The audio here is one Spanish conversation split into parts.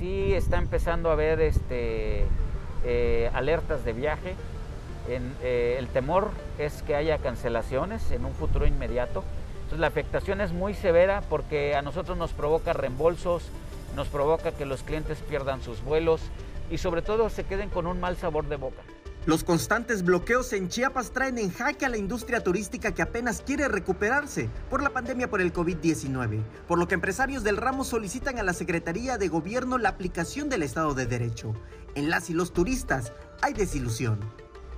sí está empezando a haber este, eh, alertas de viaje. Eh, el temor es que haya cancelaciones en un futuro inmediato. Entonces la afectación es muy severa porque a nosotros nos provoca reembolsos, nos provoca que los clientes pierdan sus vuelos y sobre todo se queden con un mal sabor de boca. Los constantes bloqueos en Chiapas traen en jaque a la industria turística que apenas quiere recuperarse por la pandemia por el COVID-19, por lo que empresarios del ramo solicitan a la Secretaría de Gobierno la aplicación del Estado de Derecho. En las y los turistas hay desilusión.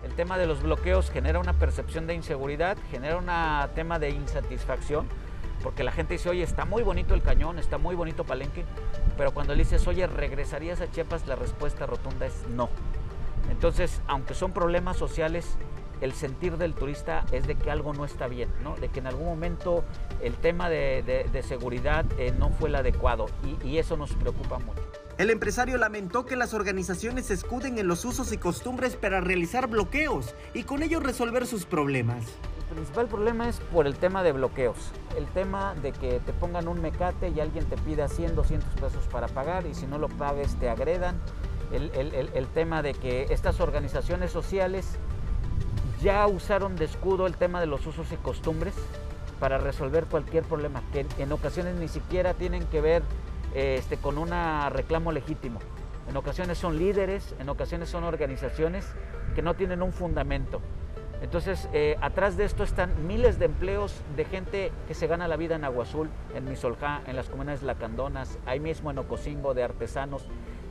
El tema de los bloqueos genera una percepción de inseguridad, genera un tema de insatisfacción, porque la gente dice, oye, está muy bonito el cañón, está muy bonito Palenque, pero cuando le dices, oye, ¿regresarías a Chiapas? La respuesta rotunda es no. Entonces, aunque son problemas sociales, el sentir del turista es de que algo no está bien, ¿no? de que en algún momento el tema de, seguridad eh, no fue el adecuado y, y eso nos preocupa mucho. El empresario lamentó que las organizaciones se escuden en los usos y costumbres para realizar bloqueos y con ello resolver sus problemas. El principal problema es por el tema de bloqueos. El tema de que te pongan un mecate y alguien te pida 100, 200 pesos para pagar y si no lo pagues te agredan el, tema de que estas organizaciones sociales ya usaron de escudo el tema de los usos y costumbres para resolver cualquier problema, que en ocasiones ni siquiera tienen que ver este, con un reclamo legítimo. En ocasiones son líderes, en ocasiones son organizaciones que no tienen un fundamento. Entonces, eh, atrás de esto están miles de empleos de gente que se gana la vida en Agua Azul, en Misoljá, en las comunidades lacandonas, ahí mismo en Ocosingo, de artesanos,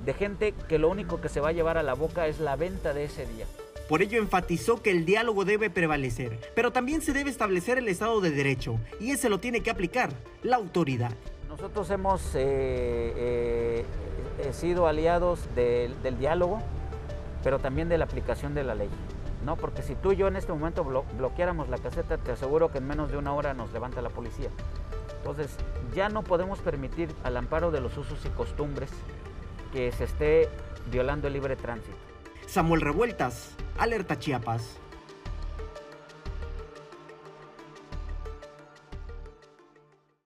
de gente que lo único que se va a llevar a la boca es la venta de ese día. Por ello enfatizó que el diálogo debe prevalecer, pero también se debe establecer el Estado de Derecho, y ese lo tiene que aplicar la autoridad. Nosotros hemos eh, eh, sido aliados del diálogo, pero también de la aplicación de la ley. ¿no? Porque si tú y yo en este momento bloqueáramos la caseta, te aseguro que en menos de una hora nos levanta la policía. Entonces, ya no podemos permitir al amparo de los usos y costumbres que se esté violando el libre tránsito. Samuel Revueltas, Alerta Chiapas.